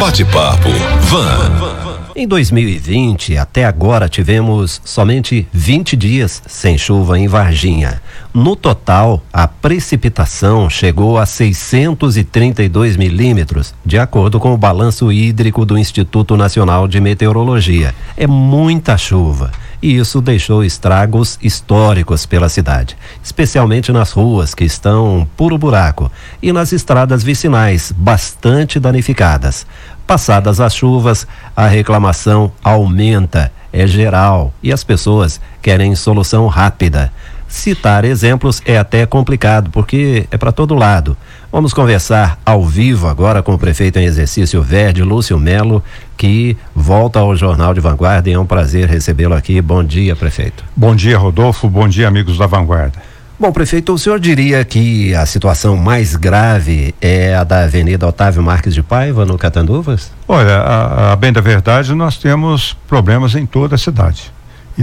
Bate-papo Van. Em 2020, até agora, tivemos somente 20 dias sem chuva em Varginha. No total, a precipitação chegou a 632 milímetros, de acordo com o balanço hídrico do Instituto Nacional de Meteorologia. É muita chuva e isso deixou estragos históricos pela cidade, especialmente nas ruas que estão puro buraco e nas estradas vicinais bastante danificadas. Passadas as chuvas, a reclamação aumenta, é geral e as pessoas querem solução rápida. Citar exemplos é até complicado, porque é para todo lado. Vamos conversar ao vivo agora com o prefeito em exercício verde, Lúcio Melo, que volta ao Jornal de Vanguarda e é um prazer recebê-lo aqui. Bom dia, prefeito. Bom dia, Rodolfo. Bom dia, amigos da Vanguarda. Bom, prefeito, o senhor diria que a situação mais grave é a da Avenida Otávio Marques de Paiva, no Catanduvas? Olha, a, a bem da verdade, nós temos problemas em toda a cidade.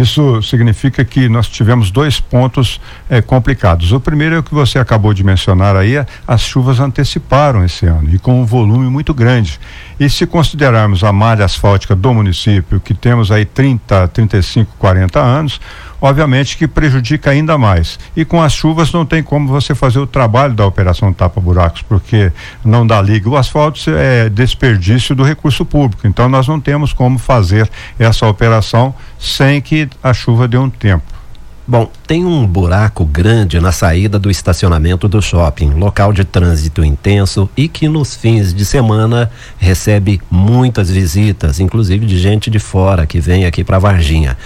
Isso significa que nós tivemos dois pontos eh, complicados. O primeiro é o que você acabou de mencionar aí, as chuvas anteciparam esse ano e com um volume muito grande. E se considerarmos a malha asfáltica do município, que temos aí 30, 35, 40 anos, obviamente que prejudica ainda mais. E com as chuvas não tem como você fazer o trabalho da operação tapa-buracos, porque não dá liga. O asfalto é desperdício do recurso público. Então nós não temos como fazer essa operação sem que a chuva dê um tempo. Bom, tem um buraco grande na saída do estacionamento do shopping, local de trânsito intenso e que nos fins de semana recebe muitas visitas, inclusive de gente de fora que vem aqui para Varginha.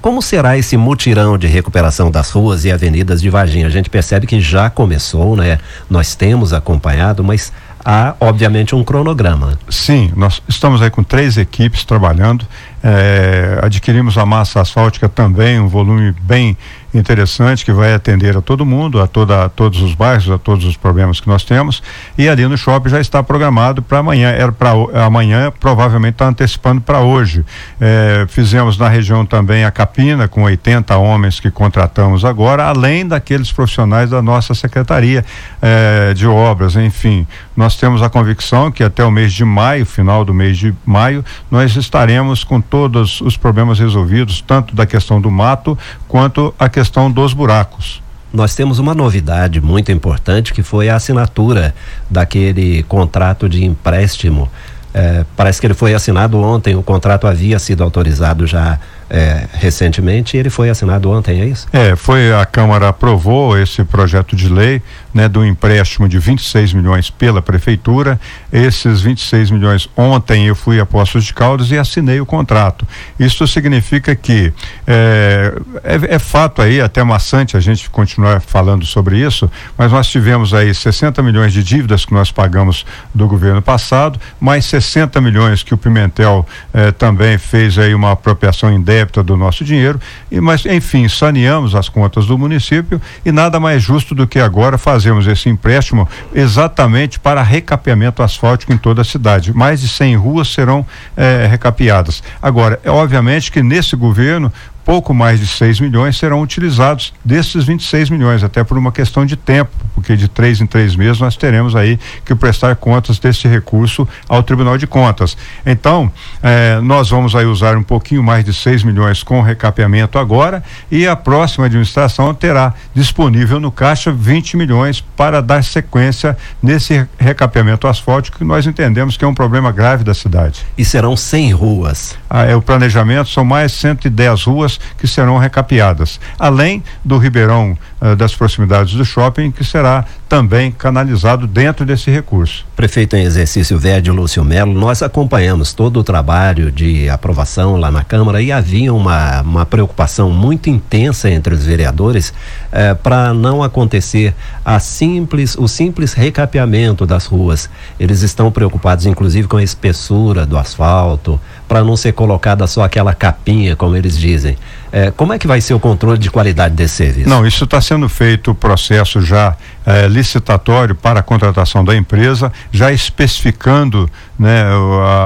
Como será esse mutirão de recuperação das ruas e avenidas de Varginha? A gente percebe que já começou, né? Nós temos acompanhado, mas há obviamente um cronograma. Sim, nós estamos aí com três equipes trabalhando. É, adquirimos a massa asfáltica também, um volume bem interessante que vai atender a todo mundo, a, toda, a todos os bairros, a todos os problemas que nós temos. E ali no shopping já está programado para amanhã. Era para amanhã, provavelmente está antecipando para hoje. É, fizemos na região também a Capina, com 80 homens que contratamos agora, além daqueles profissionais da nossa secretaria é, de obras, enfim. Nós temos a convicção que até o mês de maio, final do mês de maio, nós estaremos com todos os problemas resolvidos, tanto da questão do mato quanto a questão dos buracos. Nós temos uma novidade muito importante que foi a assinatura daquele contrato de empréstimo. É, parece que ele foi assinado ontem, o contrato havia sido autorizado já é, recentemente e ele foi assinado ontem, é isso? É, foi a Câmara aprovou esse projeto de lei, né, do empréstimo de 26 milhões pela prefeitura. Esses 26 milhões ontem eu fui a Poços de Caldas e assinei o contrato. Isso significa que é, é, é fato aí, até maçante a gente continuar falando sobre isso, mas nós tivemos aí 60 milhões de dívidas que nós pagamos do governo passado, mais 60 milhões que o Pimentel eh, também fez aí uma apropriação indébita do nosso dinheiro, e mas enfim, saneamos as contas do município e nada mais justo do que agora fazermos esse empréstimo exatamente para recapeamento asfáltico em toda a cidade. Mais de 100 ruas serão eh, recapeadas. Agora, é obviamente que nesse governo pouco mais de 6 milhões serão utilizados desses 26 milhões, até por uma questão de tempo, porque de três em três meses nós teremos aí que prestar contas desse recurso ao Tribunal de Contas. Então, eh, nós vamos aí usar um pouquinho mais de 6 milhões com recapeamento agora e a próxima administração terá disponível no caixa 20 milhões para dar sequência nesse recapeamento asfáltico que nós entendemos que é um problema grave da cidade. E serão 100 ruas. Ah, é, o planejamento são mais 110 ruas que serão recapeadas, além do Ribeirão uh, das proximidades do shopping, que será também canalizado dentro desse recurso. Prefeito em exercício Verde Lúcio Melo, nós acompanhamos todo o trabalho de aprovação lá na Câmara e havia uma, uma preocupação muito intensa entre os vereadores eh, para não acontecer a simples, o simples recapeamento das ruas. Eles estão preocupados, inclusive, com a espessura do asfalto, para não ser colocada só aquela capinha, como eles dizem. É, como é que vai ser o controle de qualidade desse serviço? Não, isso está sendo feito o processo já é, licitatório para a contratação da empresa, já especificando né,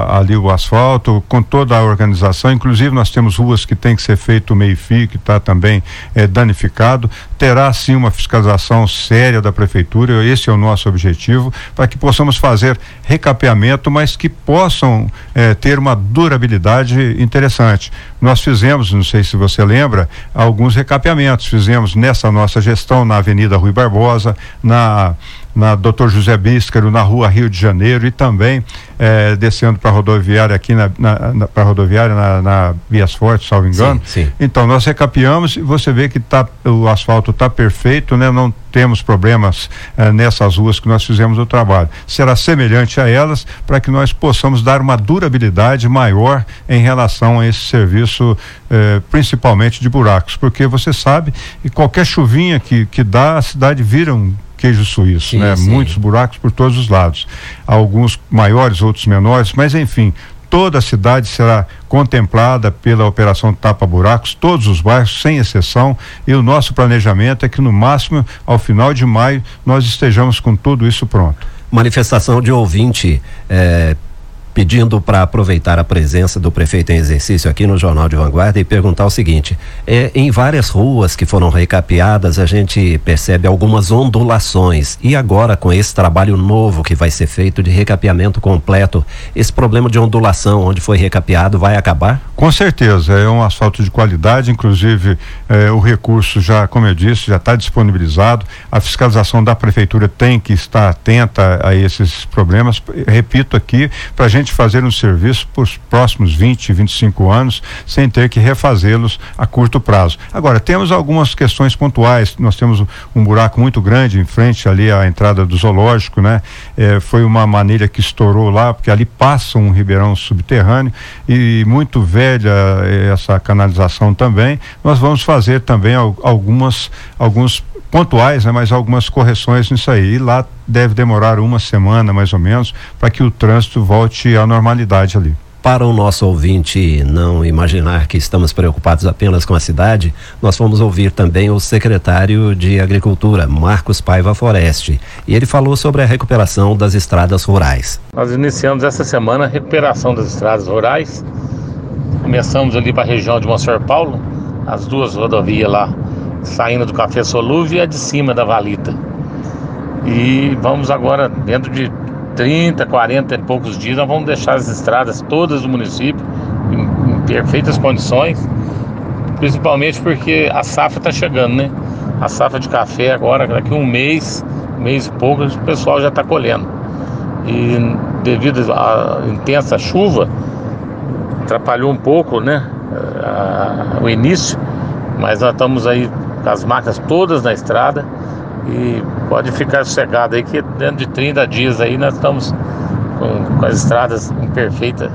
ali o asfalto, com toda a organização. Inclusive, nós temos ruas que tem que ser feito meio-fio, que está também é, danificado. terá sim uma fiscalização séria da prefeitura, esse é o nosso objetivo, para que possamos fazer recapeamento, mas que possam eh, ter uma durabilidade interessante. Nós fizemos, não sei se você lembra, alguns recapeamentos, fizemos nessa nossa gestão na Avenida Rui Barbosa, na na Doutor José Bíscaro, na rua Rio de Janeiro e também eh, descendo para a rodoviária aqui na, na, na para rodoviária na, na Vias Fortes, salvo engano. Sim, sim. Então nós recapeamos e você vê que tá, o asfalto está perfeito, né? Não temos problemas eh, nessas ruas que nós fizemos o trabalho. Será semelhante a elas para que nós possamos dar uma durabilidade maior em relação a esse serviço, eh, principalmente de buracos, porque você sabe que qualquer chuvinha que, que dá, a cidade vira um queijo suíço, sim, né? Sim. Muitos buracos por todos os lados. Alguns maiores, outros menores, mas enfim, toda a cidade será contemplada pela operação Tapa Buracos, todos os bairros, sem exceção, e o nosso planejamento é que no máximo, ao final de maio, nós estejamos com tudo isso pronto. Manifestação de ouvinte eh, pedindo para aproveitar a presença do prefeito em exercício aqui no Jornal de Vanguarda e perguntar o seguinte: é, em várias ruas que foram recapeadas, a gente percebe algumas ondulações. E agora, com esse trabalho novo que vai ser feito de recapeamento completo, esse problema de ondulação, onde foi recapeado, vai acabar? Com certeza, é um asfalto de qualidade, inclusive eh, o recurso já, como eu disse, já está disponibilizado. A fiscalização da prefeitura tem que estar atenta a esses problemas. Repito aqui, para a gente fazer um serviço por os próximos 20, 25 anos, sem ter que refazê-los a curto prazo. Agora, temos algumas questões pontuais. Nós temos um buraco muito grande em frente ali à entrada do zoológico, né? É, foi uma maneira que estourou lá, porque ali passa um ribeirão subterrâneo e muito velha é, essa canalização também. Nós vamos fazer também algumas alguns pontuais, né, mas algumas correções nisso aí. E lá deve demorar uma semana mais ou menos para que o trânsito volte à normalidade ali. Para o nosso ouvinte não imaginar que estamos preocupados apenas com a cidade, nós fomos ouvir também o secretário de Agricultura, Marcos Paiva Foreste, e ele falou sobre a recuperação das estradas rurais. Nós iniciamos essa semana a recuperação das estradas rurais. Começamos ali para a região de Monsenhor Paulo, as duas rodovias lá saindo do Café Solúvel e a de cima da Valita. E vamos agora, dentro de 30, 40 e poucos dias, nós vamos deixar as estradas todas do município em, em perfeitas condições, principalmente porque a safra está chegando, né? A safra de café agora, daqui um mês, mês e pouco, o pessoal já está colhendo. E devido à intensa chuva, atrapalhou um pouco, né? A, o início, mas nós estamos aí com as máquinas todas na estrada e pode ficar sossegado aí que dentro de 30 dias aí nós estamos com, com as estradas em perfeita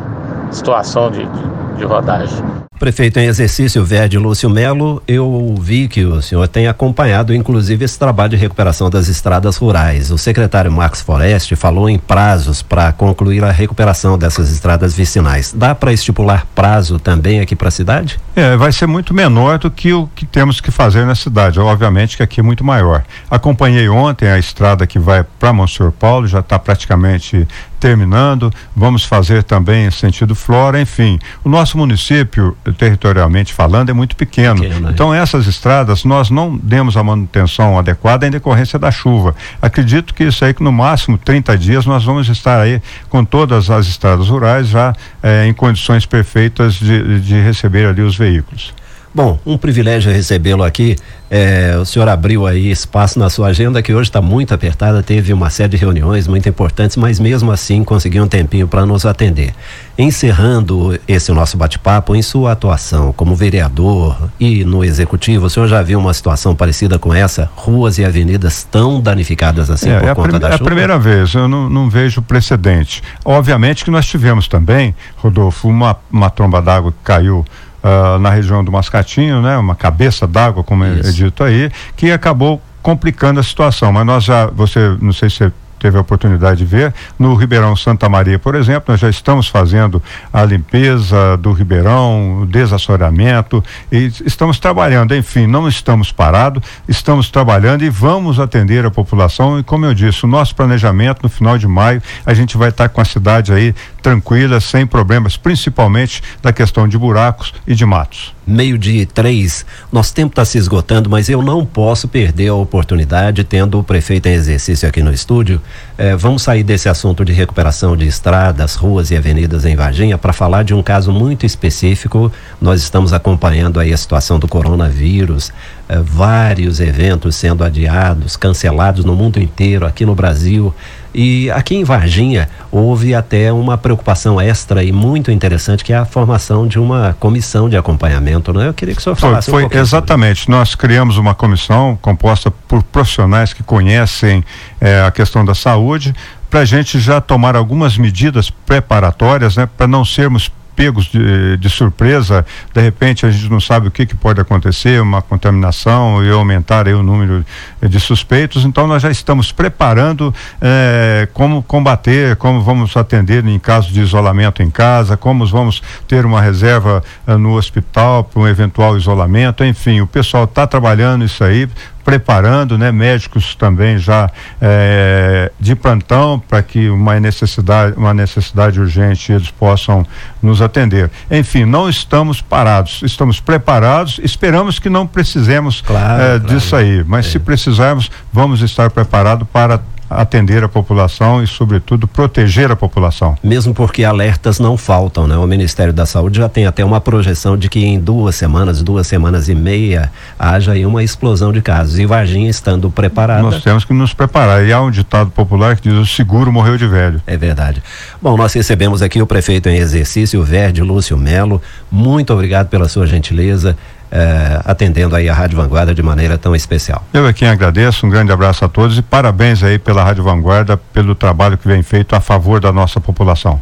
situação de, de, de rodagem. Prefeito em exercício Verde Lúcio Melo, eu vi que o senhor tem acompanhado inclusive esse trabalho de recuperação das estradas rurais. O secretário Marcos Foreste falou em prazos para concluir a recuperação dessas estradas vicinais. Dá para estipular prazo também aqui para a cidade? É, vai ser muito menor do que o que temos que fazer na cidade. Obviamente que aqui é muito maior. Acompanhei ontem a estrada que vai para Monsenhor Paulo, já está praticamente terminando. Vamos fazer também sentido Flora, enfim. O nosso município territorialmente falando, é muito pequeno. pequeno né? Então, essas estradas, nós não demos a manutenção adequada em decorrência da chuva. Acredito que isso aí, que no máximo 30 dias, nós vamos estar aí com todas as estradas rurais já eh, em condições perfeitas de, de receber ali os veículos. Bom, um privilégio recebê-lo aqui. É, o senhor abriu aí espaço na sua agenda que hoje está muito apertada, teve uma série de reuniões muito importantes, mas mesmo assim conseguiu um tempinho para nos atender. Encerrando esse nosso bate-papo, em sua atuação como vereador e no executivo, o senhor já viu uma situação parecida com essa? Ruas e avenidas tão danificadas assim é, por é conta da chuva? É a primeira vez, eu não, não, vejo precedente. Obviamente que nós tivemos também, Rodolfo, uma, uma tromba d'água que caiu uh, na região do Mascatinho, né? Uma cabeça d'água, como é, é dito aí, que acabou complicando a situação. Mas nós já, você, não sei se você teve a oportunidade de ver. No Ribeirão Santa Maria, por exemplo, nós já estamos fazendo a limpeza do Ribeirão, o desassoreamento e estamos trabalhando. Enfim, não estamos parados, estamos trabalhando e vamos atender a população. E como eu disse, o nosso planejamento no final de maio, a gente vai estar com a cidade aí tranquila, sem problemas, principalmente da questão de buracos e de matos meio-dia e três. Nosso tempo está se esgotando, mas eu não posso perder a oportunidade, tendo o prefeito em exercício aqui no estúdio. Eh, vamos sair desse assunto de recuperação de estradas, ruas e avenidas em Varginha para falar de um caso muito específico. Nós estamos acompanhando aí a situação do coronavírus, eh, vários eventos sendo adiados, cancelados no mundo inteiro, aqui no Brasil. E aqui em Varginha houve até uma preocupação extra e muito interessante que é a formação de uma comissão de acompanhamento, né? Eu queria que o senhor falasse foi, foi um exatamente. Nós criamos uma comissão composta por profissionais que conhecem eh, a questão da saúde para a gente já tomar algumas medidas preparatórias, né? Para não sermos pegos de, de, surpresa, de repente a gente não sabe o que, que pode acontecer, uma contaminação e aumentar o número de suspeitos, então nós já estamos preparando eh, como combater, como vamos atender em caso de isolamento em casa, como vamos ter uma reserva eh, no hospital para um eventual isolamento, enfim, o pessoal está trabalhando isso aí, preparando, né, médicos também já é, de plantão para que uma necessidade, uma necessidade urgente eles possam nos atender. Enfim, não estamos parados, estamos preparados, esperamos que não precisemos claro, é, claro. disso aí, mas é. se precisarmos, vamos estar preparados para atender a população e, sobretudo, proteger a população. Mesmo porque alertas não faltam, né? O Ministério da Saúde já tem até uma projeção de que em duas semanas, duas semanas e meia, haja aí uma explosão de casos. E Varginha estando preparada. Nós temos que nos preparar. E há um ditado popular que diz: o seguro morreu de velho. É verdade. Bom, nós recebemos aqui o prefeito em exercício, o Verde Lúcio Melo. Muito obrigado pela sua gentileza eh, atendendo aí a Rádio Vanguarda de maneira tão especial. Eu aqui agradeço, um grande abraço a todos e parabéns aí pela Rádio Vanguarda, pelo trabalho que vem feito a favor da nossa população.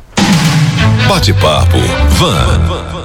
Bate-papo, Van.